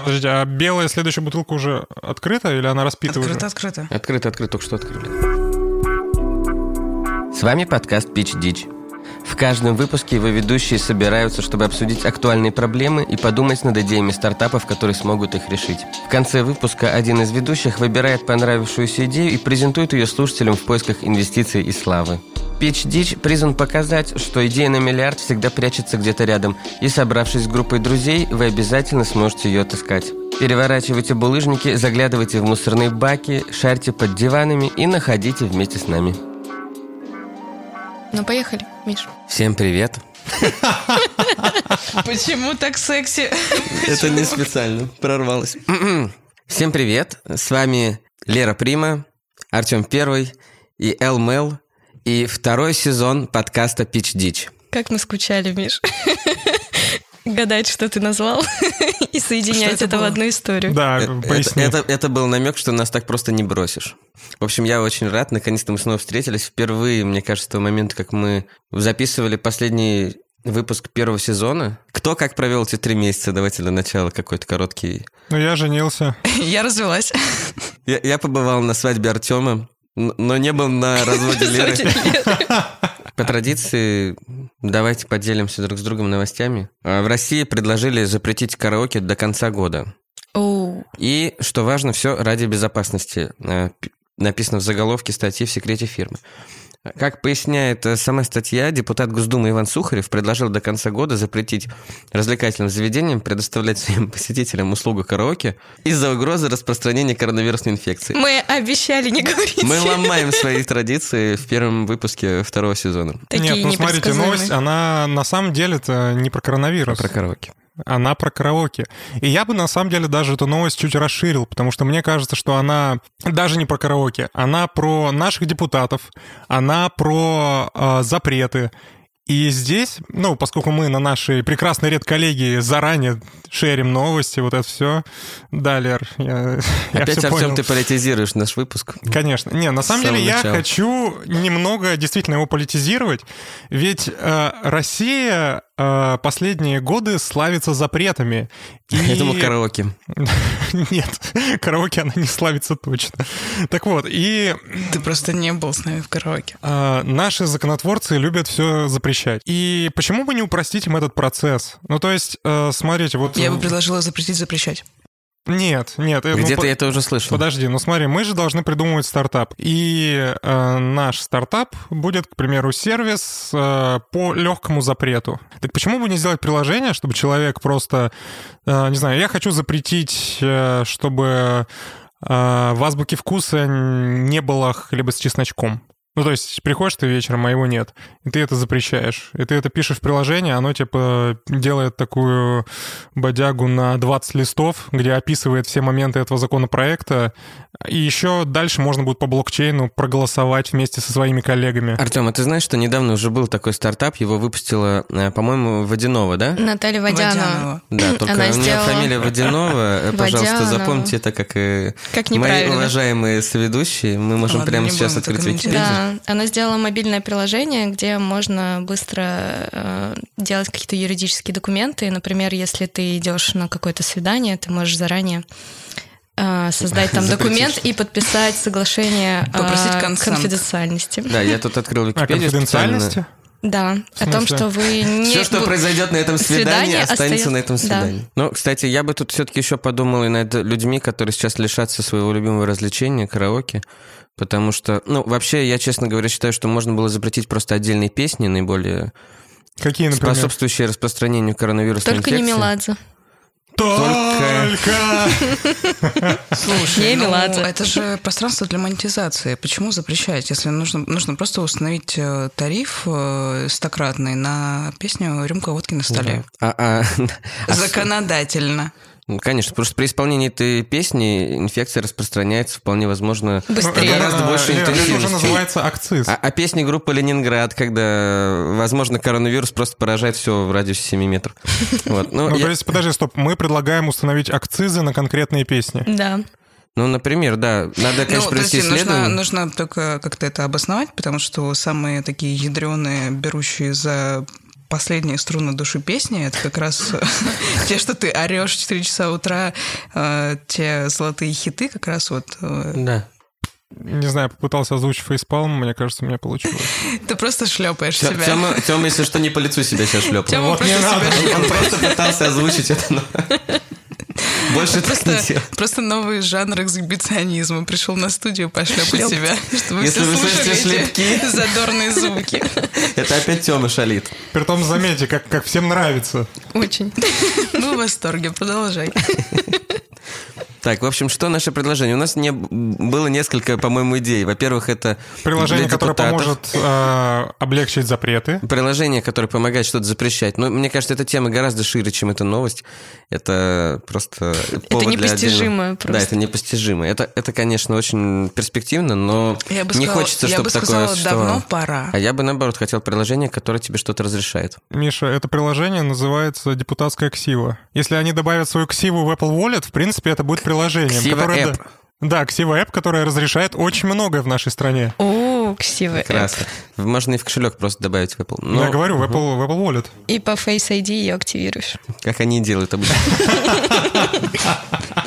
Подождите, а белая следующая бутылка уже открыта или она распита Открыто, уже? открыто. Открыто, открыто, только что открыли. С вами подкаст «Пич Дич». В каждом выпуске его ведущие собираются, чтобы обсудить актуальные проблемы и подумать над идеями стартапов, которые смогут их решить. В конце выпуска один из ведущих выбирает понравившуюся идею и презентует ее слушателям в поисках инвестиций и славы. Pitch Ditch призван показать, что идея на миллиард всегда прячется где-то рядом, и собравшись с группой друзей, вы обязательно сможете ее отыскать. Переворачивайте булыжники, заглядывайте в мусорные баки, шарьте под диванами и находите вместе с нами. Ну, поехали, Миш. Всем привет! Почему так секси? Это не специально, прорвалось. Всем привет, с вами Лера Прима, Артем Первый и Эл Мэл, и второй сезон подкаста Pitch Ditch. Как мы скучали, Миш. Гадать, что ты назвал, и соединять Что это это в одну историю. Да, Это, поясни. это- это был намек, что нас так просто не бросишь. В общем, я очень рад, наконец-то мы снова встретились. Впервые, мне кажется, с того момента, как мы записывали последний выпуск первого сезона. Кто как провел эти три месяца? Давайте для начала какой-то короткий. Ну, я женился. Я развелась. Я, я побывал на свадьбе Артема, но не был на разводе Леры. По традиции, давайте поделимся друг с другом новостями. А В России предложили запретить караоке до конца года. И, что важно, все ради безопасности. П- Написано в заголовке статьи в секрете фирмы. Как поясняет э, сама статья, депутат Госдумы Иван Сухарев предложил до конца года запретить развлекательным заведениям предоставлять своим посетителям услугу караоке из-за угрозы распространения коронавирусной инфекции. Мы обещали не говорить. Мы ломаем свои традиции в первом выпуске второго сезона Такие Нет, ну смотрите, новость, она на самом деле-то не про коронавирус. про караоке. Она про караоке. И я бы на самом деле даже эту новость чуть расширил, потому что мне кажется, что она даже не про караоке, она про наших депутатов, она про э, запреты. И здесь, ну, поскольку мы на нашей прекрасной редколлегии заранее шерим новости, вот это все. Да, Лер, я, я Опять, всё Артем, понял. ты политизируешь наш выпуск. Конечно. Не, на самом деле я начала. хочу немного действительно его политизировать, ведь э, Россия последние годы славится запретами. И... Я думал, караоке. Нет, караоке она не славится точно. Так вот, и Ты просто не был с нами в караоке. э, наши законотворцы любят все запрещать. И почему бы не упростить им этот процесс? Ну, то есть, э, смотрите, вот... Я бы предложила запретить запрещать. Нет, нет. э, ну, по- я это уже слышал. Подожди, ну смотри, мы же должны придумывать стартап. И э, наш стартап будет, к примеру, сервис э, по легкому запрету. Так почему бы не сделать приложение, чтобы человек просто, э, не знаю, я хочу запретить, э, чтобы э, в азбуке вкуса не было хлеба с чесночком. Ну, то есть, приходишь ты вечером, а его нет, и ты это запрещаешь. И ты это пишешь в приложение, оно, типа, делает такую бодягу на 20 листов, где описывает все моменты этого законопроекта. И еще дальше можно будет по блокчейну проголосовать вместе со своими коллегами. Артем, а ты знаешь, что недавно уже был такой стартап, его выпустила, э, по-моему, Водянова, да? Наталья Водянова. Да, только Она у нее сделала- фамилия Водянова. Э, Пожалуйста, Водянова. запомните это как и Как мои уважаемые соведущие. Мы можем Ладно, прямо сейчас открыть Википедию. Да, она сделала мобильное приложение, где можно быстро э, делать какие-то юридические документы. Например, если ты идешь на какое-то свидание, ты можешь заранее э, создать там документ и подписать соглашение о Попросить консент. конфиденциальности. Да, я тут открыл О Википедию конфиденциальности? Да, о том, что вы не... Все, что произойдет на этом свидании, Свидание останется остаёт- на этом да. свидании. Ну, кстати, я бы тут все-таки еще подумал и над людьми, которые сейчас лишатся своего любимого развлечения, караоке. Потому что, ну, вообще, я, честно говоря, считаю, что можно было запретить просто отдельные песни, наиболее Какие, например? способствующие распространению коронавирусной Только не инфекции. Меладзе. Только! Слушай, Не ну, это же пространство для монетизации. Почему запрещать, если нужно, нужно просто установить э, тариф э, стократный на песню «Рюмка водки на столе»? А, а, а Законодательно. Ну, конечно, просто при исполнении этой песни инфекция распространяется вполне возможно Быстрее. гораздо больше Лер, Это уже интенсивности. называется акциз. А, а песни группы Ленинград, когда, возможно, коронавирус просто поражает все в радиусе 7 метров. Вот. Ну, Ну, я- то есть, подожди, стоп, мы предлагаем установить акцизы на конкретные песни. Да. ну, например, да, надо, конечно, ну, провести подожди, нужно, исследование. нужно только как-то это обосновать, потому что самые такие ядреные, берущие за последние струны души песни. Это как раз те, что ты орешь в 4 часа утра, э, те золотые хиты, как раз вот... э, Да. Не знаю, попытался озвучить фейспалм, мне кажется, у меня получилось. Ты просто шлепаешь себя. Тема, Тёма, если что, не по лицу себя сейчас шлепнул. Тёма Вот не надо. Он просто пытался озвучить это. Больше так не Просто, новый жанр эксгибиционизма. Пришел на студию пошлепать себя, чтобы Если все вы слушали эти задорные звуки. Это опять Тёма шалит. Притом, заметьте, как, как всем нравится. Очень. Мы в восторге, продолжай. Так, в общем, что наше предложение? У нас не было несколько, по-моему, идей. Во-первых, это Приложение, для которое поможет э, облегчить запреты. Приложение, которое помогает что-то запрещать. Но мне кажется, эта тема гораздо шире, чем эта новость. Это просто повод для непостижимо отдельного- просто. Да, это непостижимо. Это, это, конечно, очень перспективно, но Я бы не сказала, хочется, я чтобы бы такое сказала, существовало. давно пора. А я бы, наоборот, хотел приложение, которое тебе что-то разрешает. Миша, это приложение называется депутатская ксива. Если они добавят свою ксиву в Apple Wallet, в принципе, это будет приложением. Ксива которое- App. Да, ксива App, которая разрешает очень многое в нашей стране. О, красивый Прекрасно. Можно и в кошелек просто добавить в Apple. Но Я говорю, в Apple, в Apple Wallet. И по Face ID ее активируешь. как они и делают обычно.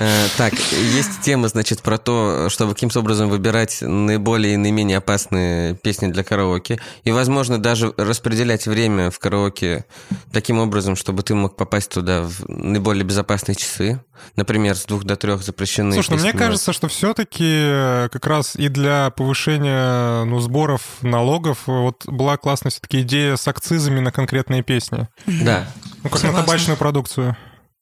Э, Так, есть тема, значит, про то, чтобы каким-то образом выбирать наиболее и наименее опасные песни для караоке. И, возможно, даже распределять время в караоке таким образом, чтобы ты мог попасть туда в наиболее безопасные часы. Например, с двух до трех запрещены Слушай, ну мне кажется, что все-таки как раз и для повышения ну, сборов налогов вот была классная все-таки идея с акцизами на конкретные песни. Да. Ну, как Согласна. на табачную продукцию.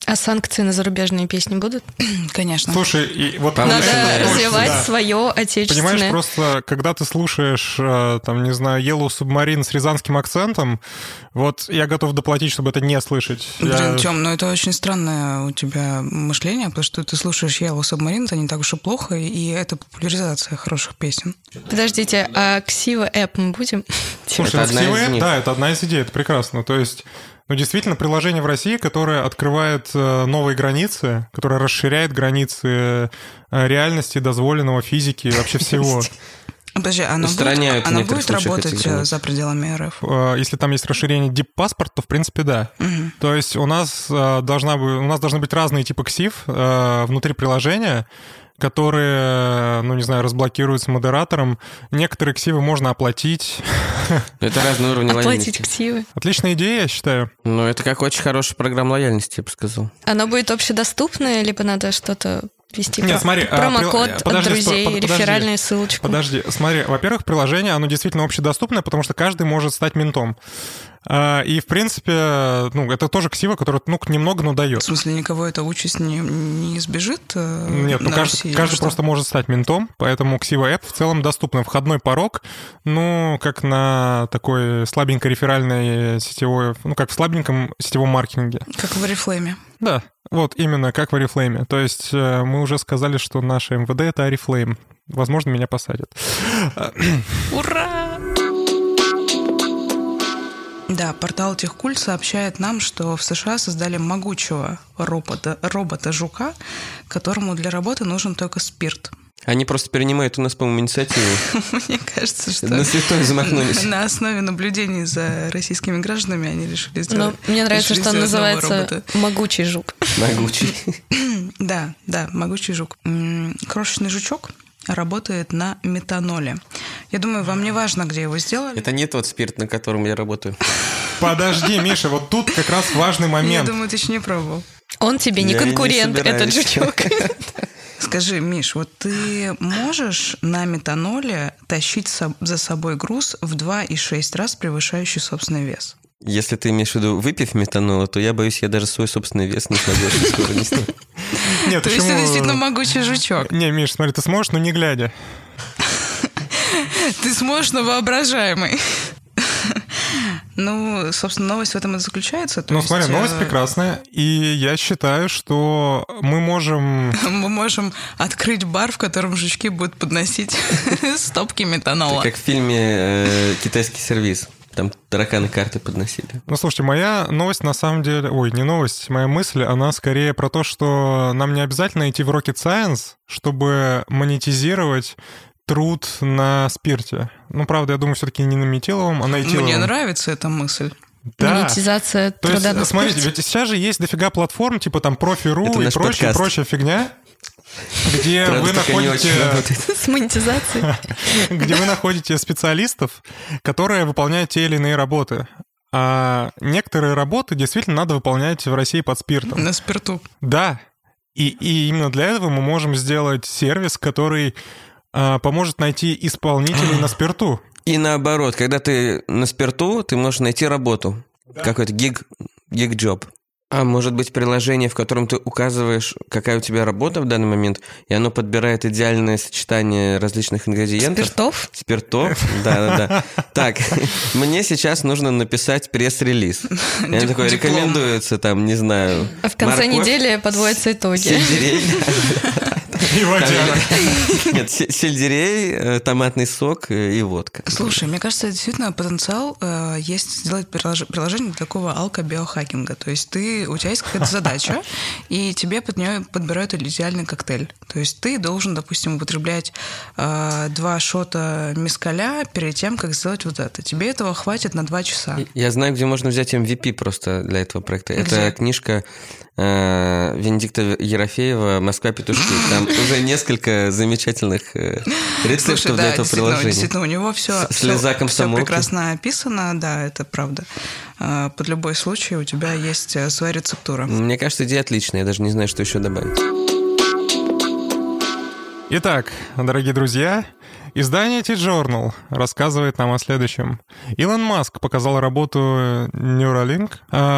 А санкции на зарубежные песни будут? Конечно. Слушай, и вот... Надо Точно, развивать да. свое отечественное. Понимаешь, просто когда ты слушаешь, э, там, не знаю, Yellow Submarine с рязанским акцентом, вот я готов доплатить, чтобы это не слышать. Я- Блин, Тём, ну это очень странное у тебя мышление, потому что ты слушаешь Yellow Submarine, это не так уж и плохо, и это популяризация хороших песен. Подождите, а Ксива App мы будем? Слушай, Это ну, App, них. да, это одна из идей, это прекрасно. То есть, ну, действительно, приложение в России, которое открывает э, новые границы, которое расширяет границы э, реальности, дозволенного, физики, вообще всего. Подожди, будет, Устраняют она некоторых будет работать э, за пределами РФ? Если там есть расширение Deep Passport, то, в принципе, да. То есть у нас, должна, бы- у нас должны быть разные типы ксив внутри приложения, которые, ну, не знаю, разблокируются модератором. Некоторые ксивы можно оплатить. Это разный уровень Оплатить лояльности. Ксивы. Отличная идея, я считаю. Ну, это как очень хорошая программа лояльности, я бы сказал. Оно будет общедоступное, либо надо что-то ввести? Нет, Про- смотри, а, Промокод от подожди, друзей, под- подожди. реферальную ссылочку. Подожди, смотри, во-первых, приложение, оно действительно общедоступное, потому что каждый может стать ментом. А, И, в принципе, ну, это тоже ксива, которая, ну, немного, но В дает. смысле, никого эта участь не, не избежит? э, Нет, ну каждый, России каждый просто может стать ментом, поэтому Ксива App в целом доступна. Входной порог, ну, как на такой слабенькой реферальной сетевой, ну, как в слабеньком сетевом маркетинге. Как в Oriflame. Да, вот именно как в Oriflame. То есть э, мы уже сказали, что наше МВД — это Oriflame. Возможно, меня посадят. Ура! Да, портал Техкульт сообщает нам, что в США создали могучего робота, робота-жука, которому для работы нужен только спирт. Они просто перенимают у нас, по-моему, инициативу. Мне кажется, что На святой замахнулись. на основе наблюдений за российскими гражданами они решили Но сделать. Ну, мне нравится, что он называется. «Могучий жук». Могучий. Да, да, могучий жук. Крошечный жучок работает на метаноле. Я думаю, вам не важно, где его сделали. Это не тот спирт, на котором я работаю. Подожди, Миша, вот тут как раз важный Я момент. думаю, ты еще не пробовал. Он тебе не Я и не конкурент, этот жучок. Скажи, Миш, вот ты можешь на метаноле тащить за собой груз в 2,6 раз превышающий собственный вес? Если ты имеешь в виду выпив метанола, то я боюсь, я даже свой собственный вес не смогу очень скоро нести. Нет, То есть ты действительно могучий жучок. Не, Миш, смотри, ты сможешь, но не глядя. Ты сможешь, но воображаемый. Ну, собственно, новость в этом и заключается. То Ну, есть, смотри, новость э, прекрасная, и я считаю, что мы можем... Мы можем открыть бар, в котором жучки будут подносить стопки метанола. Как в фильме э, «Китайский сервис». Там тараканы карты подносили. Ну, слушайте, моя новость на самом деле... Ой, не новость, моя мысль, она скорее про то, что нам не обязательно идти в Rocket Science, чтобы монетизировать труд на спирте. Ну, правда, я думаю, все-таки не на метиловом, а на этиловом. Мне нравится эта мысль. Да. Монетизация То есть, труда смотрите, ведь сейчас же есть дофига платформ, типа там профи.ру и прочая, подкаст. прочая фигня, где Правда, вы находите... с монетизацией. где вы находите специалистов, которые выполняют те или иные работы. А некоторые работы действительно надо выполнять в России под спиртом. На спирту. Да. И, и именно для этого мы можем сделать сервис, который а, поможет найти исполнителей на спирту. И наоборот, когда ты на спирту, ты можешь найти работу. Какой-то гиг, гиг-джоб. А может быть приложение, в котором ты указываешь, какая у тебя работа в данный момент, и оно подбирает идеальное сочетание различных ингредиентов. Спиртов? Спиртов? Да, да, да. Так, мне сейчас нужно написать пресс-релиз. Я такой, рекомендуется там, не знаю... А в конце недели подводятся итоги. Сельдерей. И водяк. Нет, се- сельдерей, э, томатный сок э, и водка. Слушай, мне кажется, действительно потенциал э, есть сделать прилож- приложение для такого алко-биохакинга. То есть ты, у тебя есть какая-то задача, и тебе под нее подбирают идеальный коктейль. То есть ты должен, допустим, употреблять два шота мискаля перед тем, как сделать вот это. Тебе этого хватит на два часа. Я знаю, где можно взять MVP просто для этого проекта. Где? Это книжка э, Венедикта Ерофеева «Москва петушки». Там уже несколько замечательных э, рецептов Слушай, для да, этого действительно, приложения. действительно, у него все, слеза комсомолки. прекрасно описано, да, это правда. Э, Под любой случай у тебя есть э, своя рецептура. Мне кажется, идея отличная. Я даже не знаю, что еще добавить. Итак, дорогие друзья, издание T-Journal рассказывает нам о следующем. Илон Маск показал работу Neuralink,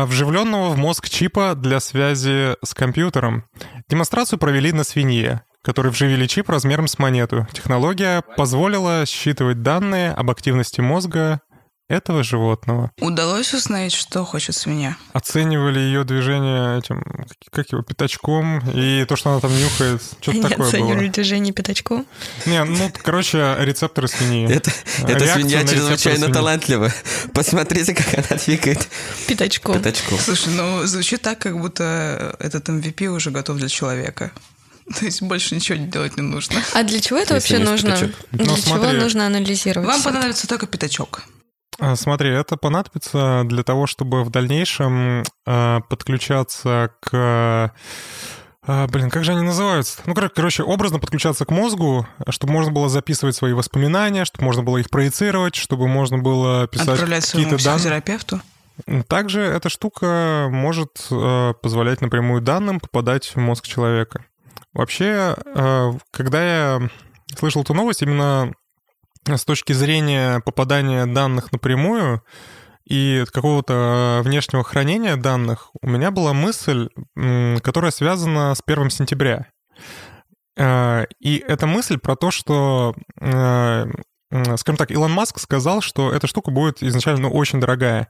вживленного в мозг чипа для связи с компьютером. Демонстрацию провели на свинье, которой вживили чип размером с монету. Технология позволила считывать данные об активности мозга этого животного. Удалось установить, что хочет свинья? Оценивали ее движение этим, как- его, пятачком, и то, что она там нюхает. Что-то такое было. оценивали движение пятачком. Не, ну, короче, рецепторы свиньи. Это, эта Реакция свинья чрезвычайно свиньи. талантлива. Посмотрите, как она двигает Пятачком. пятачком. Слушай, ну звучит так, как будто этот MVP уже готов для человека. То есть больше ничего делать не нужно. А для чего это Если вообще нужно? пятачок. Для Ну, чего смотри. нужно анализировать? Вам понадобится только пятачок. А, Смотри, это понадобится для того, чтобы в дальнейшем а, подключаться к... а, блин, как же они называются? Ну, кор- короче, образно подключаться к мозгу, чтобы можно было записывать свои воспоминания, чтобы можно было их проецировать, чтобы можно было писать Отправлять своему какие-то данные. психотерапевту. Также эта штука может э, позволять напрямую данным попадать в мозг человека. Вообще, э, когда я слышал эту новость, именно с точки зрения попадания данных напрямую и какого-то внешнего хранения данных, у меня была мысль, которая связана с 1 сентября. Э, И эта мысль про то, что, э, скажем так, Илон Маск сказал, что эта штука будет изначально очень дорогая.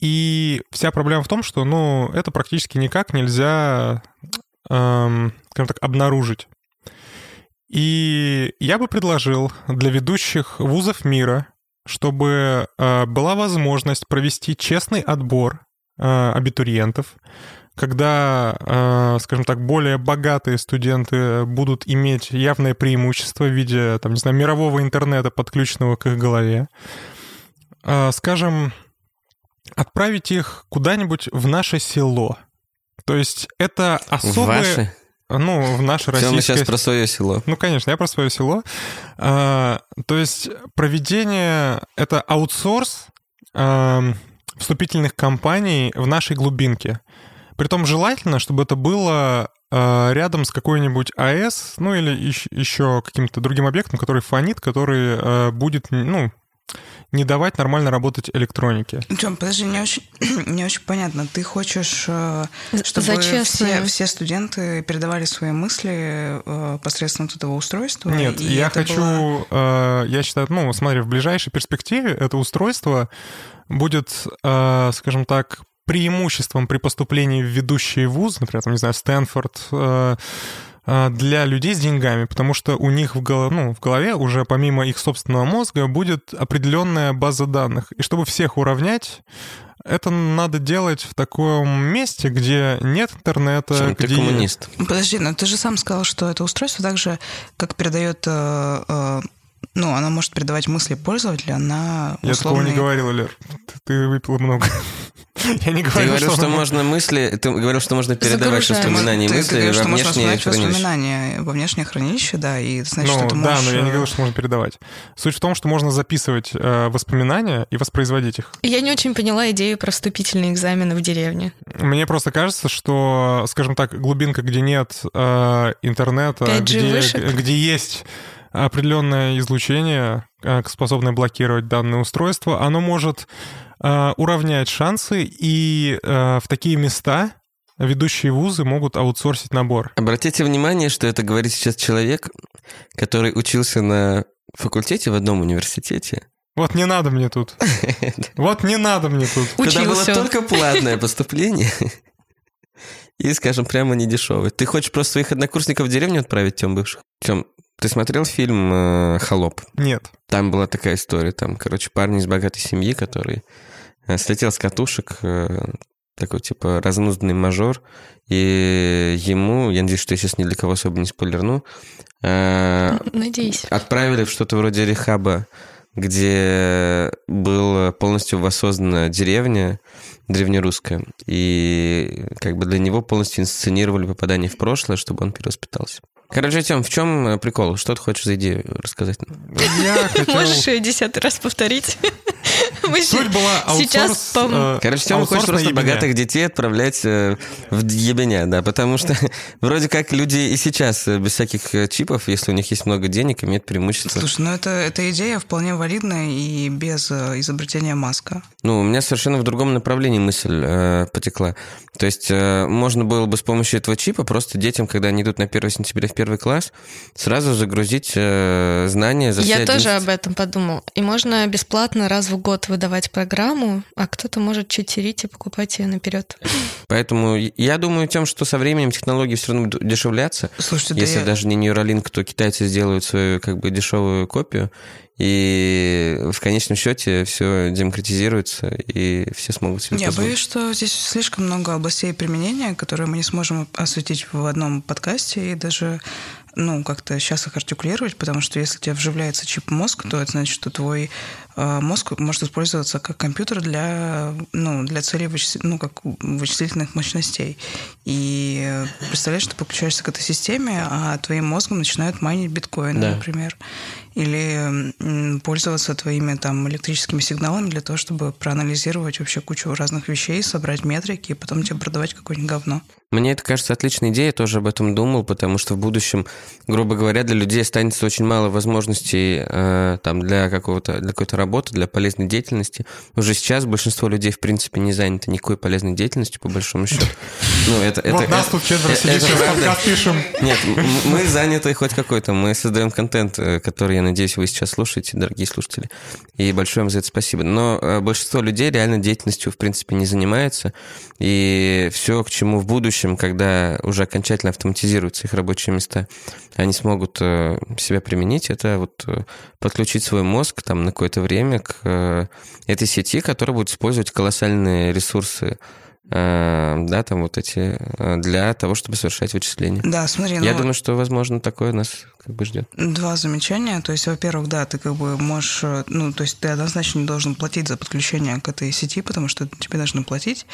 И вся проблема в том, что, ну, это практически никак нельзя, эм, скажем так, обнаружить. И я бы предложил для ведущих вузов мира, чтобы э, была возможность провести честный отбор э, абитуриентов, когда, э, скажем так, более богатые студенты будут иметь явное преимущество в виде, там, не знаю, мирового интернета, подключенного к их голове. Э, Скажем, отправить их куда-нибудь в наше село. То есть это особые... Ваши? Ну, в наше российское... мы сейчас про свое село. Ну, конечно, я про свое село. А, то есть проведение — это аутсорс а, вступительных кампаний в нашей глубинке. Притом желательно, чтобы это было а, рядом с какой-нибудь АЭС, ну или ещ- еще каким-то другим объектом, который фонит, который а, будет, ну, не давать нормально работать электронике. Тём, подожди, не очень, не очень понятно. Ты хочешь, э, За- чтобы за все, все студенты передавали свои мысли э, посредством этого устройства? Нет, я хочу, было- э, я считаю, ну, смотри, в ближайшей перспективе это устройство будет, э, скажем так, преимуществом при поступлении в ведущий вуз, например, там, не знаю, Стэнфорд, для людей с деньгами, потому что у них в, голо- ну, в голове уже помимо их собственного мозга будет определенная база данных. И чтобы всех уравнять, это надо делать в таком месте, где нет интернета, Чем ты где... коммунист? Подожди, но ты же сам сказал, что это устройство так же, как передает... э, э, ну, она может передавать мысли пользователя на Я такого не говорил, Лер. Ты, ты выпила много. Я не Ты говорю, говорил, что оно- можно мысли, ты говорил, что можно передавать воспоминания и Ты мысли говоришь, во что внешнее хранилище. воспоминания во внешнее хранилище, да, и значит, Ну, что ты да, можешь... но я не э, говорю, что можно передавать. Суть в том, что можно записывать э, воспоминания и воспроизводить их. Я не очень поняла идею про вступительные экзамены в деревне. Мне просто кажется, что, скажем так, глубинка, где нет э, интернета, 5G где, где есть определенное излучение, э, способное блокировать данное устройство, оно может э, уравнять шансы, и э, в такие места ведущие вузы могут аутсорсить набор. Обратите внимание, что это говорит сейчас человек, который учился на факультете в одном университете, Вот не надо мне тут. Вот не надо мне тут. куда было только платное поступление. И, скажем, прямо не дешевый. Ты хочешь просто своих однокурсников в деревню отправить, Тем, бывших? Тем, ты смотрел фильм э, «Холоп»? Нет. Там была такая история. Там, короче, парень из богатой семьи, который э, слетел с катушек, э, такой, типа, разнузданный мажор, и ему, я надеюсь, что я сейчас ни для кого особо не спойлерну, э, Надеюсь. отправили в что-то вроде рехаба, где была полностью воссоздана деревня древнерусская, и как бы для него полностью инсценировали попадание в прошлое, чтобы он перевоспитался. Короче, Тем, в чем э, прикол? Что ты хочешь за идею рассказать? Я хотел... Можешь ее десятый раз повторить? Мы Суть была сейчас аутсорс... по- э, Короче, Тёма хочет просто ебеня. богатых детей отправлять э, в ебеня, да, потому что вроде как люди и сейчас э, без всяких э, чипов, если у них есть много денег, имеют преимущество. Слушай, ну это, эта идея вполне валидная и без э, изобретения Маска. Ну, у меня совершенно в другом направлении мысль э, потекла. То есть э, можно было бы с помощью этого чипа просто детям, когда они идут на 1 сентября в первый класс, сразу загрузить э, знания за все Я тоже 11. об этом подумал. И можно бесплатно раз в год выдавать программу, а кто-то может читерить и покупать ее наперед. Поэтому я думаю тем, что со временем технологии все равно будут дешевляться. Слушайте, да Если я- даже не Neuralink, то китайцы сделают свою как бы дешевую копию, и в конечном счете все демократизируется, и все смогут себе Я позволить. боюсь, что здесь слишком много областей применения, которые мы не сможем осветить в одном подкасте и даже ну, как-то сейчас их артикулировать, потому что если тебе вживляется чип в мозг, то это значит, что твой э, мозг может использоваться как компьютер для, ну, для целей вычисли- ну, как вычислительных мощностей. И представляешь, ты подключаешься к этой системе, а твоим мозгом начинают майнить биткоины, Да. например. Или пользоваться твоими там электрическими сигналами для того, чтобы проанализировать вообще кучу разных вещей, собрать метрики и потом тебе продавать какое-нибудь говно. Мне это кажется отличной идеей, я тоже об этом думал, потому что в будущем, грубо говоря, для людей останется очень мало возможностей э, там, для, какого-то, для какой-то работы, для полезной деятельности. Уже сейчас большинство людей, в принципе, не заняты никакой полезной деятельностью, по большому счету. Ну, это, Вот это- нас это- тут четверо это сидит, сейчас пишем. Нет, мы заняты хоть какой-то. Мы создаем контент, э, который, надеюсь, вы сейчас слушаете, дорогие слушатели. И большое вам за это спасибо. Но э, большинство людей реально деятельностью, в принципе, не занимается. И все, к чему в будущем, когда уже окончательно автоматизируются их рабочие места, они смогут э, себя применить, это вот э, подключить свой мозг там на какое-то время к этой сети, которая будет использовать колоссальные ресурсы да, там вот эти, э, для того, чтобы совершать вычисления. Да, смотри, Я ну, думаю, что, возможно, такое нас как бы ждет. Два замечания. То есть, во-первых, да, ты как бы можешь, э, ну, то есть ты однозначно не должен платить за подключение к этой сети, потому что тебе должны платить,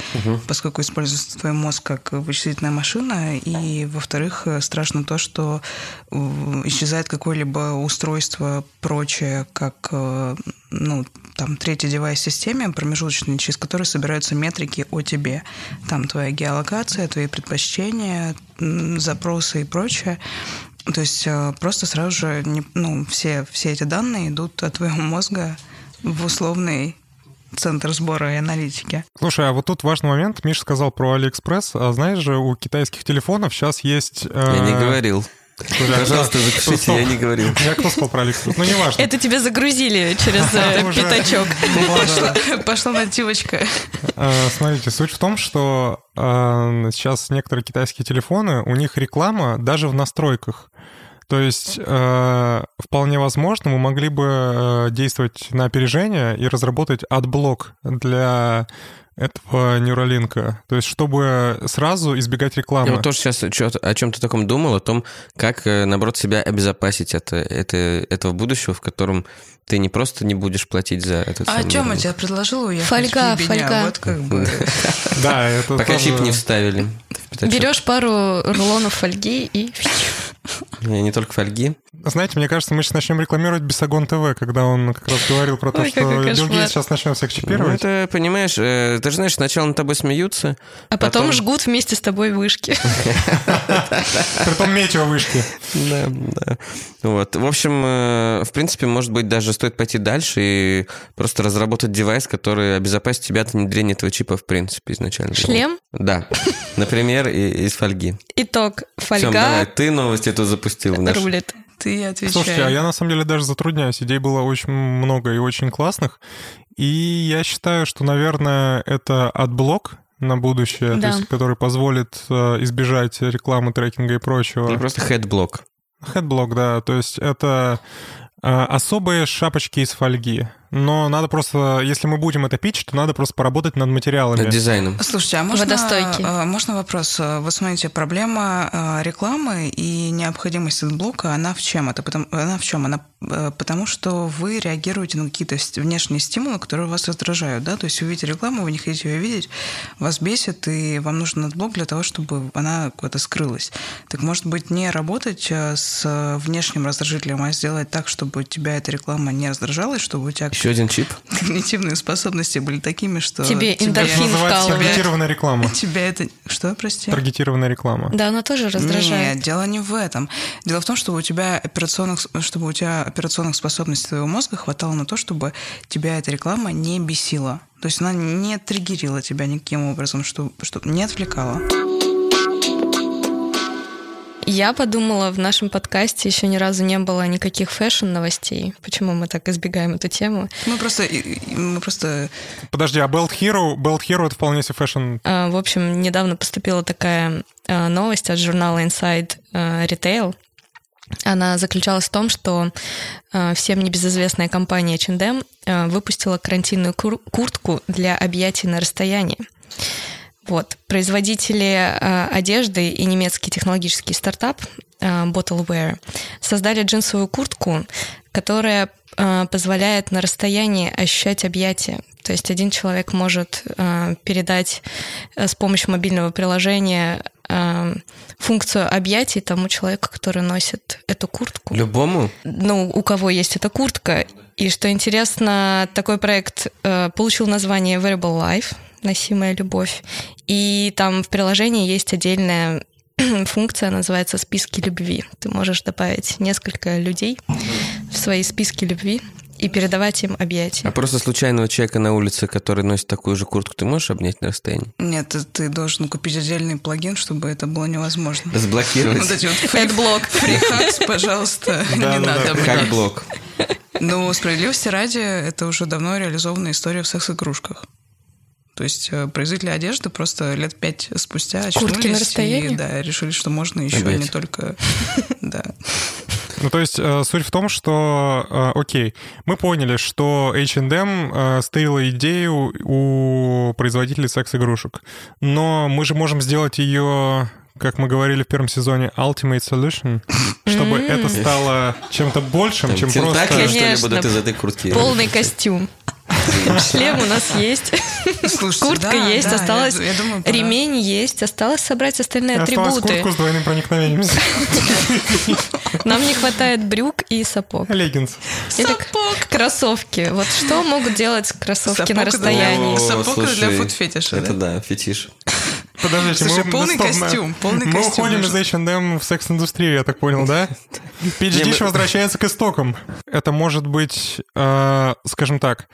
поскольку используется твой мозг как вычислительная машина. И, во-вторых, э, страшно то, что исчезает какое-либо устройство прочее, как, ну, там, третий девайс в системе, промежуточный, через который собираются метрики о тебе. Там твоя геолокация, твои предпочтения, запросы и прочее. То есть э, просто сразу же не- ну, все, все эти данные идут от твоего мозга в условный центр сбора и аналитики. Слушай, а вот тут важный момент. Миша сказал про Алиэкспресс. А знаешь же, у китайских телефонов сейчас есть... э, Я не говорил. Пожалуйста, запишите, я не говорил. Я кто сказал про Алиэкспресс? Ну, неважно. Это тебе загрузили через э, пятачок. Пошла, нативочка. Э, Смотрите, суть в том, что э, сейчас некоторые китайские телефоны, у них реклама даже в настройках. То есть э, вполне возможно, мы могли бы э, действовать на опережение и разработать adblock для этого нейролинка. То есть, чтобы сразу избегать рекламы. Я вот тоже сейчас о чем-то таком думал, о том, как, э, наоборот, себя обезопасить от э, это, этого будущего, в котором ты не просто не будешь платить за этот А о чем я тебе предложила уехать Фольга, в фольга. Вот как бы... Да, это Пока чип не вставили. Берешь пару рулонов фольги и... Не, не только фольги. Знаете, мне кажется, мы сейчас начнем рекламировать Бесогон ТВ, когда он как раз говорил про то, Ой, что Билл. Гейтс сейчас начнет всех Ну, чипировать. это, понимаешь, э, ты же знаешь, сначала над тобой смеются, А потом, Потом- жгут вместе с тобой вышки. Притом метео вышки. Да, да. Вот. В общем, э, в принципе, может быть, даже стоит пойти дальше и просто разработать девайс, который обезопасит тебя от внедрения этого чипа в принципе изначально. Шлем? Да. Например, и- из фольги. Итог. Давай, Фольга ты новость эту запустил. наш- рулит. Ты отвечай. Слушайте, а я на самом деле даже затрудняюсь. Идей было очень много и очень классных. И я считаю, что, наверное, это adblock на будущее, Да. то есть, который позволит э, избежать рекламы, трекинга и прочего. Или просто headblock. Headblock, да. То есть это э, особые шапочки из фольги. Но надо просто, если мы будем это питчить, то надо просто поработать над материалами. Над дизайном. Слушайте, а можно, Водостойкий. э, можно вопрос? Э, Вот смотрите, проблема э, рекламы и необходимость блока, она в чем? Это потому, она в чем? Она потому, что вы реагируете на какие-то внешние стимулы, которые вас раздражают, да? То есть вы видите рекламу, вы не хотите ее видеть, вас бесит, и вам нужен adblock для того, чтобы она куда-то скрылась. Так может быть не работать с внешним раздражителем, а сделать так, чтобы тебя эта реклама не раздражалась, чтобы у тебя Еще один чип. когнитивные способности были такими, что Тебе эндорфин вкалывает. таргетированная реклама. Тебя это... Что, прости? Таргетированная реклама. Да, она тоже раздражает. Нет, дело не в этом. Дело в том, чтобы у тебя операционных, чтобы у тебя операционных способностей твоего мозга хватало на то, чтобы тебя эта реклама не бесила. То есть она не триггерила тебя никаким образом, чтобы, чтобы не отвлекала. Я подумала, в нашем подкасте еще ни разу не было никаких fashion-новостей. Почему мы так избегаем эту тему? Мы просто, мы просто Подожди, а Belt Hero, Belt Hero это вполне себе fashion. А, В общем, недавно поступила такая а, новость от журнала Inside а, Retail. Она заключалась в том, что всем небезызвестная компания H&M выпустила карантинную кур- куртку для объятий на расстоянии. Вот. Производители а, одежды и немецкий технологический стартап а, Bottleware создали джинсовую куртку, которая а, позволяет на расстоянии ощущать объятия. То есть один человек может а, передать а, с помощью мобильного приложения а, функцию объятий тому человеку, который носит эту куртку Любому? ну, у кого есть эта куртка. И что интересно, такой проект э, получил название Wearable Life, носимая любовь. И там в приложении есть отдельная функция, называется списки любви. Ты можешь добавить несколько людей в свои списки любви и передавать им объятия. А просто случайного человека на улице, который носит такую же куртку, ты можешь обнять на расстоянии? Нет, ты, должен купить отдельный плагин, чтобы это было невозможно. Вот Заблокировать. эти вот Эдблок. фрихакс, пожалуйста, не надо. Как блок. Ну, справедливости ради, это уже давно реализованная история в секс-игрушках. То есть э, производители одежды просто лет пять спустя очнулись и да, решили, что можно еще Объять. не только... Да. Ну, то есть э, суть в том, что, э, окей, мы поняли, что H&M э, стырила идею у производителей секс-игрушек, но мы же можем сделать ее как мы говорили в первом сезоне, Ultimate Solution, чтобы это стало чем-то большим, чем просто... что ли, Конечно. будут из этой куртки? Полный костюм. Шлем у нас есть. Слушайте, Куртка да, есть, да, осталось я- я думаю, пора. ремень есть, осталось собрать остальные Осталось атрибуты. куртку с двойным проникновением. Нам не хватает брюк и сапог. Леггинс. К- кроссовки. Вот что могут делать кроссовки на Сапог, да. расстоянии? О, Сапог это для слушай, фуд-фетиша, Это да? да, фетиш. Подождите, Слушай, мы, полный стоп, костюм, полный мы костюм уходим из. H&M в секс-индустрию, я так понял, да? PhD возвращается к истокам. Это может быть, э, скажем так,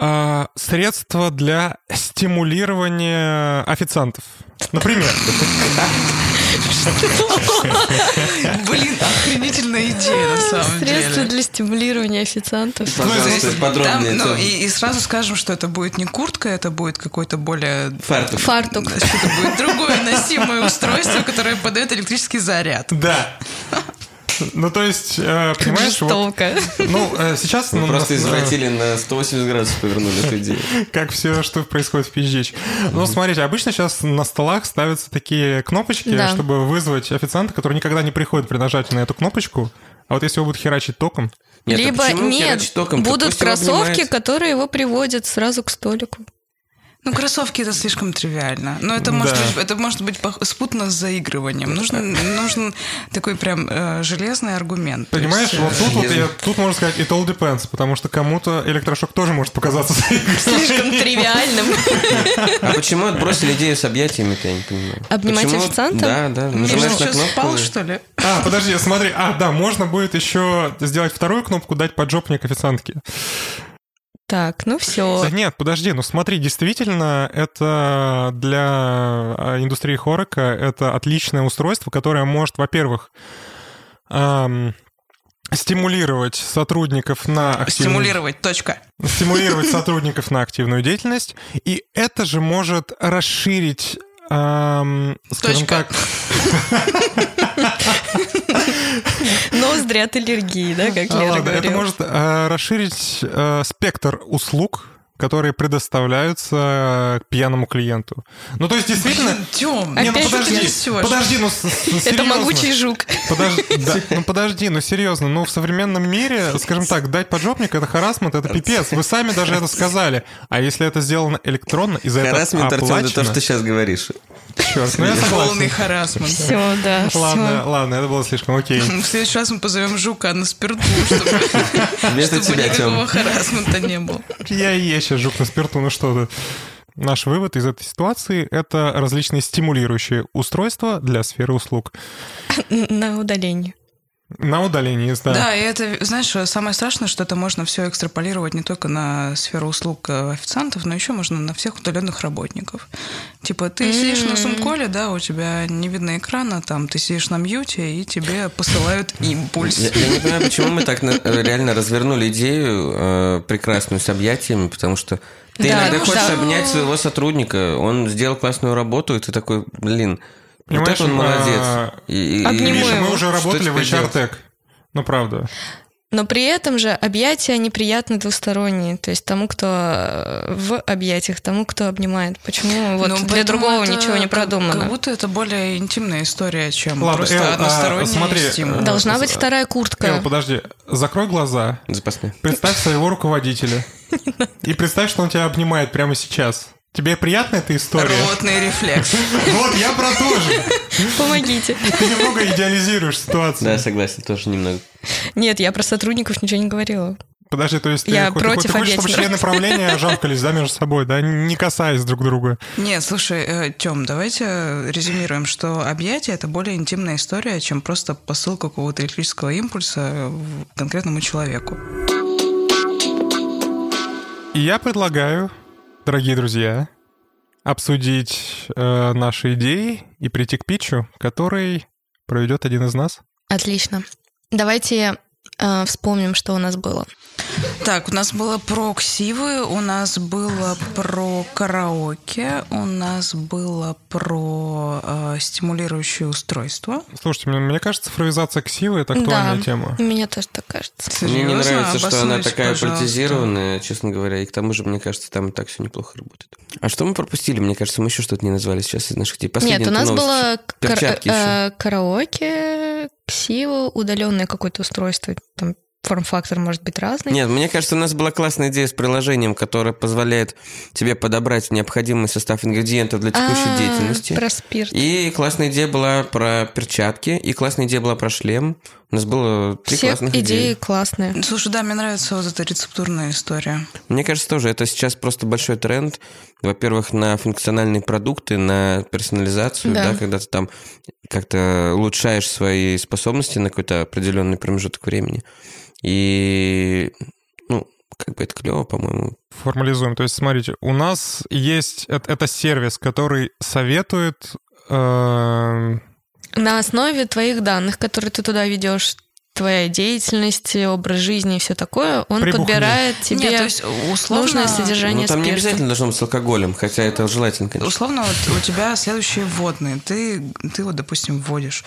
э, средство для стимулирования официантов. Например, Блин, охренительная идея на самом Средства деле. для стимулирования официантов. Пожалуйста, Там, подробнее. ну, и, сразу скажем, что это будет не куртка, это будет какой-то более... Фартук. Фартук. Это будет другое носимое устройство, которое подает электрический заряд. да. Ну, то есть, э, понимаешь, вот, ну, э, сейчас... Мы ну, просто на- извратили на 180 градусов повернули эту идею. как все, что происходит в PHD. Ну, смотрите, обычно сейчас на столах ставятся такие кнопочки, Да. чтобы вызвать официанта, который никогда не приходит при нажатии на эту кнопочку. А вот если его будут херачить током, Нет, а Либо почему нет, током? будут его кроссовки, обнимает. которые его приводят сразу к столику. Ну, кроссовки это слишком тривиально. Но это может Да. быть, это может быть спутано с заигрыванием. Нужен, нужен такой прям э, железный аргумент. Понимаешь, есть, вот э, тут, вот я, тут можно сказать it all depends, потому что кому-то электрошок тоже может показаться Слишком тривиальным. А почему отбросили идею с объятиями-то, я не понимаю. Обнимать Почему- официанта? Да, да. Нажимаешь на кнопку. спал, что ли? А, подожди, смотри. А, да, можно будет еще сделать вторую кнопку, дать поджопник официантке. Так, ну все. Да нет, подожди, ну смотри, действительно, это для а, индустрии хорека это отличное устройство, которое может, во-первых, ам, стимулировать сотрудников на активную- Стимулировать, точка. стимулировать сотрудников на активную деятельность, и это же может расширить, ам, скажем Точка. так, Ноздри от аллергии, да, как А, Лера ладно, это говорила. может э, расширить э, спектр услуг, которые предоставляются пьяному клиенту. Ну, то есть, действительно... Тем, Не, ну подожди, подожди, ну, с- с- Это серьезно. могучий жук. Подожди, да, ну подожди, ну серьезно, ну в современном мире, скажем так, дать поджопник это харасмент, это пипец. Вы сами даже это сказали. А если это сделано электронно, и за это Харасмент, Артем, это то, что ты сейчас говоришь. Черт, ну я полный согласен. харасмент. Все, да, Ладно, все. ладно, это было слишком окей. В следующий раз мы позовем жука на спирту, чтобы, чтобы тебя, никакого Тем. харасмента не было. Я и сейчас жук на спирту, ну что ты. Наш вывод из этой ситуации — это различные стимулирующие устройства для сферы услуг. На удалении. На удалении, да. Да, и это, знаешь, самое страшное, что это можно все экстраполировать не только на сферу услуг э, официантов, но еще можно на всех удаленных работников. Типа, ты сидишь на сумколе, да, у тебя не видно экрана, там, ты сидишь на мьюте, и тебе посылают импульс. Я, я не понимаю, почему мы так на- реально развернули идею э, прекрасную с объятиями, потому что ты Да, иногда ну хочешь да. обнять своего сотрудника, он сделал классную работу, и ты такой, блин, Понимаешь, это он молодец. а, И- и- Обниму Миша, мы уже работали в делать? HR-тек. Ну, правда. Но при этом же объятия неприятны двусторонние. То есть тому, кто э, в объятиях, тому, кто обнимает. Почему вот Ну, для другого это ничего не продумано? Как будто это более интимная история, чем Ладно, просто Эл, а, односторонний смотри, стимул. э, Должна быть Э, вторая куртка. Эл, подожди. Закрой глаза, Запасные. представь своего руководителя. И представь, что он тебя обнимает прямо сейчас. Тебе приятна эта история? Ротный рефлекс. Вот, я про то же. Помогите. Ты немного идеализируешь ситуацию. Да, согласен, тоже немного. Нет, я про сотрудников ничего не говорила. Подожди, то есть ты, Я хо- ты против ты хочешь, чтобы члены правления жамкались, да, между собой, да, не касаясь друг друга? Нет, слушай, Тем, давайте резюмируем, что объятие это более интимная история, чем просто посылка какого-то электрического импульса конкретному человеку. И я предлагаю, дорогие друзья, обсудить э, наши идеи и прийти к питчу, который проведет один из нас. Отлично. Давайте э, вспомним, что у нас было. Так, у нас было про ксивы, у нас было про караоке, у нас было про э, стимулирующее устройство. Слушайте, мне, мне кажется, цифровизация ксивы — это актуальная да, тема. мне тоже так кажется. Мне не Серьезно? нравится, что она такая пожалуйста. политизированная, честно говоря, и к тому же, мне кажется, там и так все неплохо работает. А что мы пропустили? Мне кажется, мы еще что-то не назвали сейчас из наших. Последняя Нет, у нас новость. было кар- э, караоке, ксива, удаленное какое-то устройство. Там форм-фактор может быть разный. Нет, мне кажется, у нас была классная идея с приложением, которое позволяет тебе подобрать необходимый состав ингредиентов для текущей А, деятельности. Про спирт. И классная идея была про перчатки, и классная идея была про шлем. У нас было три Все классных идеи идеи. классные. Слушай, да, мне нравится вот эта рецептурная история. Мне кажется, тоже это сейчас просто большой тренд. Во-первых, на функциональные продукты, на персонализацию, Да. да, когда ты там как-то улучшаешь свои способности на какой-то определенный промежуток времени. И, ну, как бы это клево, по-моему. Формализуем. То есть, смотрите, у нас есть... Это, это сервис, который советует... э, На основе твоих данных, которые ты туда ведешь, твоя деятельность, образ жизни и все такое, он Прибухни. подбирает тебе Нет, то есть условно... нужное содержание Ну, там не спирта. обязательно должно быть с алкоголем, хотя это желательно, конечно. Условно, вот у тебя следующие вводные. Ты, ты вот, допустим, вводишь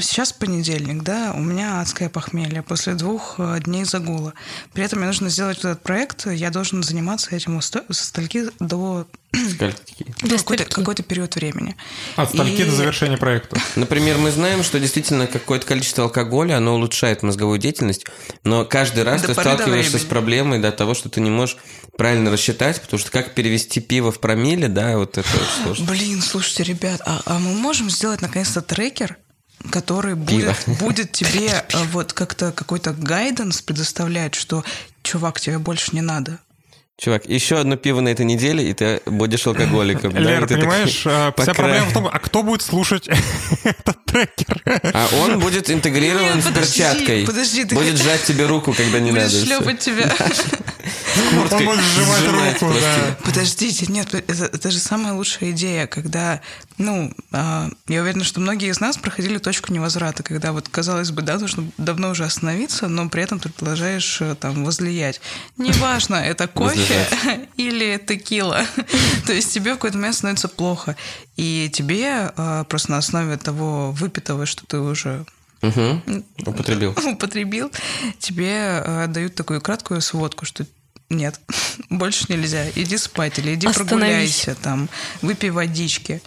сейчас понедельник, да, у меня адское похмелье после двух э, дней загула. При этом мне нужно сделать этот проект, я должен заниматься этим со стольки до Скольки? ну, какой-то, какой-то период времени. От стольки И- до завершения проекта. Например, мы знаем, что действительно какое-то количество алкоголя, оно улучшает мозговую деятельность, но каждый раз До ты до сталкиваешься с проблемой до того, что ты не можешь правильно рассчитать, потому что как перевести пиво в промилле, да, вот это очень сложно. Блин, слушайте, ребят, а, а мы можем сделать наконец-то трекер, который Пиво. будет, будет тебе э, вот как-то какой-то гайденс предоставлять, что, чувак, тебе больше не надо. Чувак, еще одно пиво на этой неделе, и ты будешь алкоголиком. да, Лер, ты понимаешь, по вся проблема в том, а кто будет слушать этот трекер? А он будет интегрирован Нет, с подожди, перчаткой. подожди, ты- Будет сжать тебе руку, когда не Будешь надо. шлепать тебя. Он будет сжимать Сжимать руку, да. Подождите, нет, это, это же самая лучшая идея, когда, ну, а, я уверена, что многие из нас проходили точку невозврата, когда вот, казалось бы, да, нужно давно уже остановиться, но при этом ты продолжаешь э, там возлиять. Неважно, это кофе или текила. То есть тебе в какой-то момент становится плохо. И тебе а, просто на основе того выпитого, что ты уже. Употребил. употребил, тебе э, дают такую краткую сводку, что нет, больше нельзя. Иди спать или иди прогуляйся, там, выпей водички.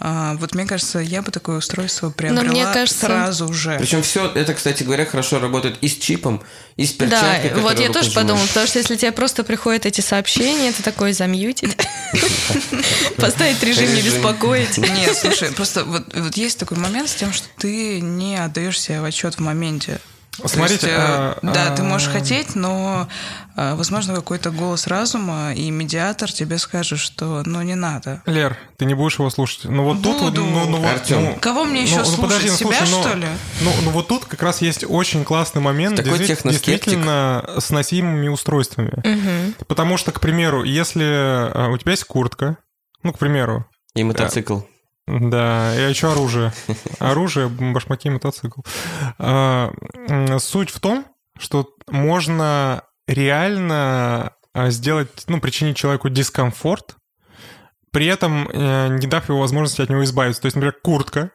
А, вот мне кажется, я бы такое устройство приобрела мне кажется- сразу же. Причем все это, кстати говоря, хорошо работает и с чипом, и с Да, перчаткой. вот которую я тоже сжимаешь. подумала, потому что если тебе просто приходят эти сообщения, ты такой замьютить, поставить режим не беспокоить. Нет, слушай, просто вот, вот есть такой момент с тем, что ты не отдаешь себе в отчет в моменте. Смотрите, есть, э, а, да, а, ты можешь хотеть, но, э, возможно, какой-то голос разума и медиатор тебе скажет, что ну не надо. Лер, ты не будешь его слушать. Ну вот тут, вот, Буду. ну, ну, вот, ну, Кого мне еще ну, ну, слушать? подожди, ну, Себя, слушай, ну, что ли? Ну, ну вот тут как раз есть очень классный момент Такой действи- техноскептик. действительно с носимыми устройствами. Потому что, к примеру, если а, у тебя есть куртка, ну, к примеру, И мотоцикл. Да, и еще оружие. Оружие, башмаки, мотоцикл. А, Суть в том, что можно реально а, сделать, ну, причинить человеку дискомфорт, при этом э, не дав его возможности от него избавиться. То есть, например, куртка,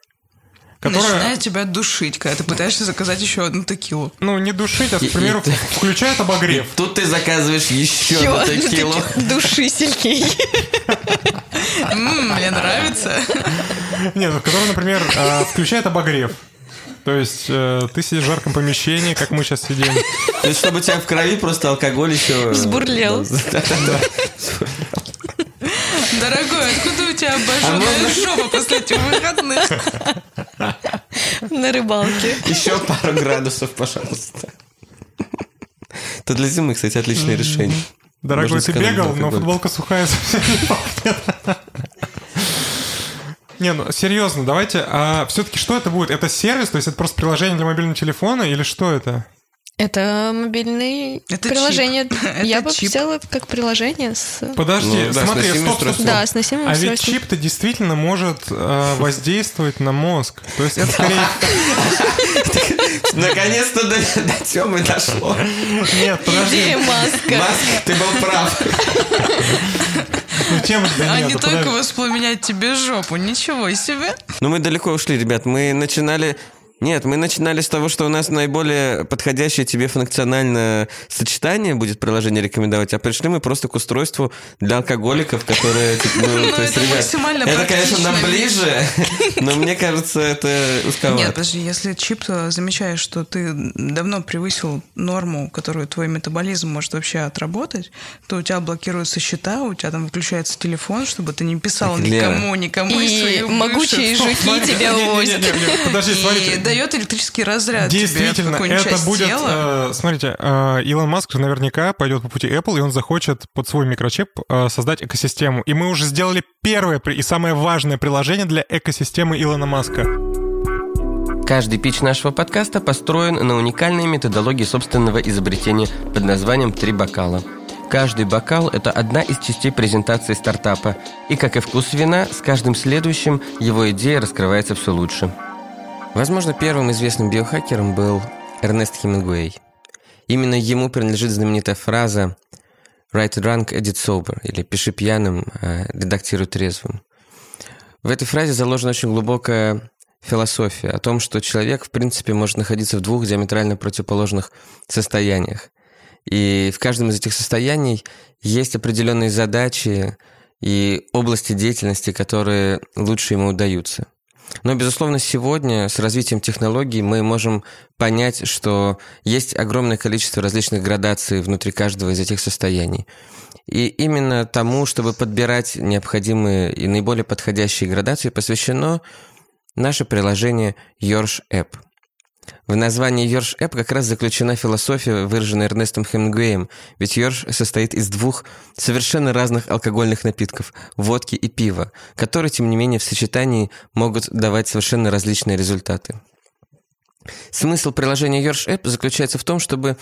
которая... Начинает тебя душить, когда ты пытаешься заказать еще одну текилу. Ну, не душить, а, И- к примеру, и ты- включает обогрев. Тут ты заказываешь еще Чё? одно текилу. Души сильнее. М, Мне нравится. Нет, ну, который, например, а, включает обогрев. То есть э, ты сидишь в жарком помещении, как мы сейчас сидим. То есть, чтобы у тебя в крови просто алкоголь еще... Взбурлел. Да-да-да. Дорогой, откуда у тебя обожженная жопа после этих выходных? На рыбалке. Еще пару градусов, пожалуйста. Это для зимы, кстати, отличное решение. Дорогой, Можно ты бегал, но футболка сухая совсем не пахнет. Не, ну серьезно, давайте. А все-таки что это будет? Это сервис, то есть это просто приложение для мобильного телефона или что это? Это мобильное Это приложение. чип. Это Я бы чип. взяла как приложение с... Подожди, Ну, да, с смотри, носимым стоп, стоп, стоп. Да, с носимым А ведь чип-то действительно может э, воздействовать на мозг. То есть это скорее... Наконец-то до, до Тёмы дошло. Нет, подожди. Идея маска. Маск, ты был прав. Ну, тема А нет, не подожди. только воспламенять тебе жопу, ничего себе. Ну, мы далеко ушли, ребят. Мы начинали... Нет, мы начинали с того, что у нас наиболее подходящее тебе функциональное сочетание будет приложение рекомендовать, а пришли мы просто к устройству для алкоголиков, которое... типа, Ну, Ну, то есть, это ребят, максимально это, конечно, нам ближе, но мне кажется, это Нет, узковато. подожди, если чип замечаешь, что ты давно превысил норму, которую твой метаболизм может вообще отработать, то у тебя блокируются счета, у тебя там выключается телефон, чтобы ты не писал никому, никому И могучие жуки тебя увозят. Подожди, смотрите. Дает электрический разряд тебе в Действительно, это часть будет... тела. э, смотрите, э, Илон Маск наверняка пойдет по пути Apple, и он захочет под свой микрочип э, создать экосистему. И мы уже сделали первое и самое важное приложение для экосистемы Илона Маска. Каждый пич нашего подкаста построен на уникальной методологии собственного изобретения под названием «Три бокала». Каждый бокал – это одна из частей презентации стартапа, и, как и вкус вина, с каждым следующим его идея раскрывается все лучше. Возможно, первым известным биохакером был Эрнест Хемингуэй. Именно ему принадлежит знаменитая фраза «Write drunk, edit sober» или «Пиши пьяным, а редактируй трезвым». В этой фразе заложена очень глубокая философия о том, что человек, в принципе, может находиться в двух диаметрально противоположных состояниях. И в каждом из этих состояний есть определенные задачи и области деятельности, которые лучше ему удаются. Но, безусловно, сегодня с развитием технологий мы можем понять, что есть огромное количество различных градаций внутри каждого из этих состояний. И именно тому, чтобы подбирать необходимые и наиболее подходящие градации, посвящено наше приложение Yours App – в названии Йорш Эп как раз заключена философия, выраженная Эрнестом Хемингуэем, ведь Йорш состоит из двух совершенно разных алкогольных напитков – водки и пива, которые, тем не менее, в сочетании могут давать совершенно различные результаты. Смысл приложения Yours App заключается в том, чтобы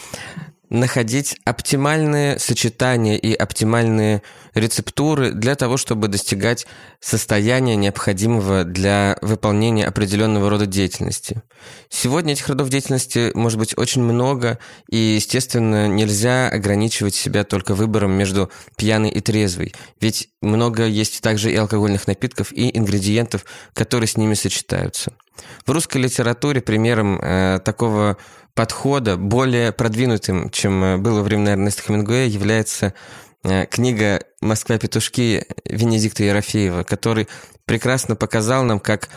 находить оптимальные сочетания и оптимальные рецептуры для того, чтобы достигать состояния, необходимого для выполнения определенного рода деятельности. Сегодня этих родов деятельности может быть очень много, и, естественно, нельзя ограничивать себя только выбором между пьяной и трезвой, ведь много есть также и алкогольных напитков, и ингредиентов, которые с ними сочетаются. В русской литературе примером э, такого подхода, более продвинутым, чем э, было во времена Эрнеста Хемингуэя, является э, книга «Москва петушки» Венедикта Ерофеева, который прекрасно показал нам, как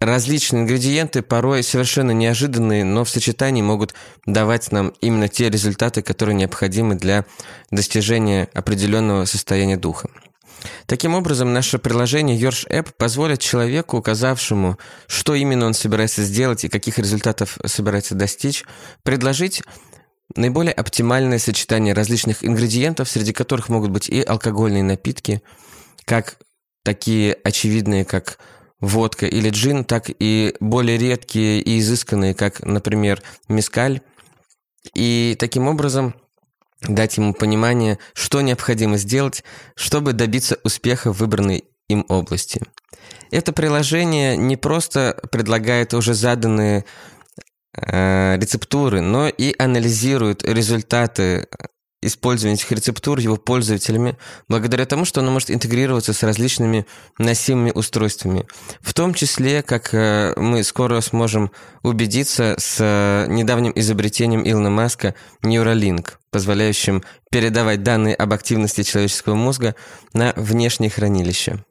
различные ингредиенты, порой совершенно неожиданные, но в сочетании могут давать нам именно те результаты, которые необходимы для достижения определенного состояния духа. Таким образом, наше приложение Yours App позволит человеку, указавшему, что именно он собирается сделать и каких результатов собирается достичь, предложить наиболее оптимальное сочетание различных ингредиентов, среди которых могут быть и алкогольные напитки, как такие очевидные, как водка или джин, так и более редкие и изысканные, как, например, мискаль. И таким образом дать ему понимание, что необходимо сделать, чтобы добиться успеха в выбранной им области. Это приложение не просто предлагает уже заданные э, рецептуры, но и анализирует результаты использования этих рецептур его пользователями, благодаря тому, что оно может интегрироваться с различными носимыми устройствами. В том числе, как э, мы скоро сможем убедиться с э, недавним изобретением Илона Маска Neuralink, позволяющим передавать данные об активности человеческого мозга на внешние хранилища.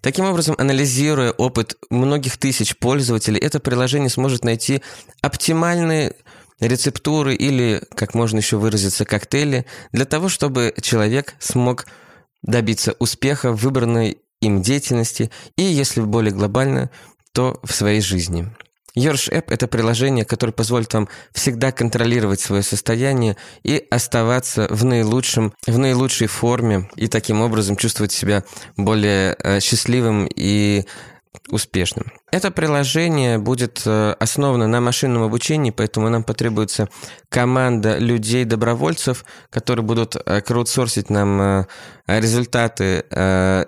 Таким образом, анализируя опыт многих тысяч пользователей, это приложение сможет найти оптимальные рецептуры или, как можно еще выразиться, коктейли, для того, чтобы человек смог добиться успеха в выбранной им деятельности и, если более глобально, то в своей жизни. Yours App – это приложение, которое позволит вам всегда контролировать свое состояние и оставаться в, наилучшем, в наилучшей форме и таким образом чувствовать себя более э, счастливым и успешным. Это приложение будет э, основано на машинном обучении, поэтому нам потребуется команда людей-добровольцев, которые будут э, краудсорсить нам э, результаты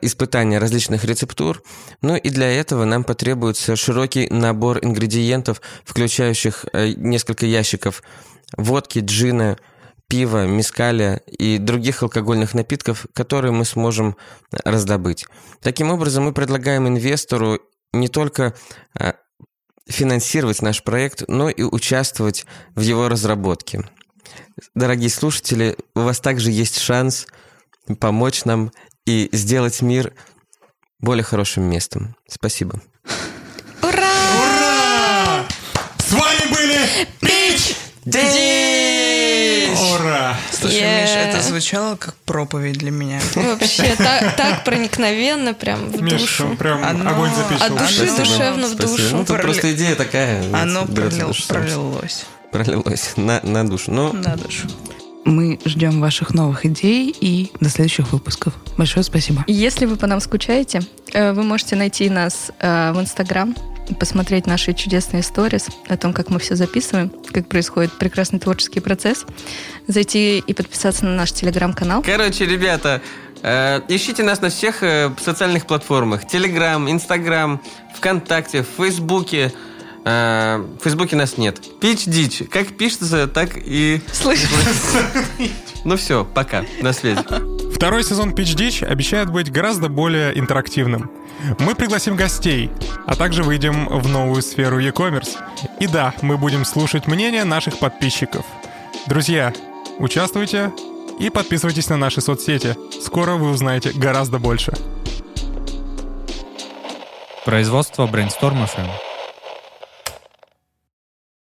испытания различных рецептур. Ну и для этого нам потребуется широкий набор ингредиентов, включающих несколько ящиков водки, джина, пива, мискаля и других алкогольных напитков, которые мы сможем раздобыть. Таким образом, мы предлагаем инвестору не только а, финансировать наш проект, но и участвовать в его разработке. Дорогие слушатели, у вас также есть шанс помочь нам и сделать мир более хорошим местом. Спасибо. Ура! Ура! С вами были Пич! Ура! Слушай, Yeah. Миш, это звучало как проповедь для меня. Вообще так, так проникновенно, прям в Миш, душу. прям Оно- огонь запечатал. От души Оно- душевно в Спасибо. душу. Ну, тут Проле- просто идея такая. Оно пролил- пролилось Пролилось на, на душу. Ну, на душу. Мы ждем ваших новых идей и до следующих выпусков. Большое спасибо. Если вы по нам скучаете, э, вы можете найти нас э, в Инстаграм, посмотреть наши чудесные сторис о том, как мы все записываем, как происходит прекрасный творческий процесс, зайти и подписаться на наш Телеграм-канал. Короче, ребята, э, ищите нас на всех э, социальных платформах. Телеграм, Инстаграм, ВКонтакте, в Фейсбуке. Э, в Фейсбуке нас нет. Пич дичь. Как пишется, так и... Слышишь? Ну все, пока. На связи. Второй сезон Pitch Ditch обещает быть гораздо более интерактивным. Мы пригласим гостей, а также выйдем в новую сферу e-commerce. И да, мы будем слушать мнение наших подписчиков. Друзья, участвуйте и подписывайтесь на наши соцсети. Скоро вы узнаете гораздо больше. Производство Brainstorm FM.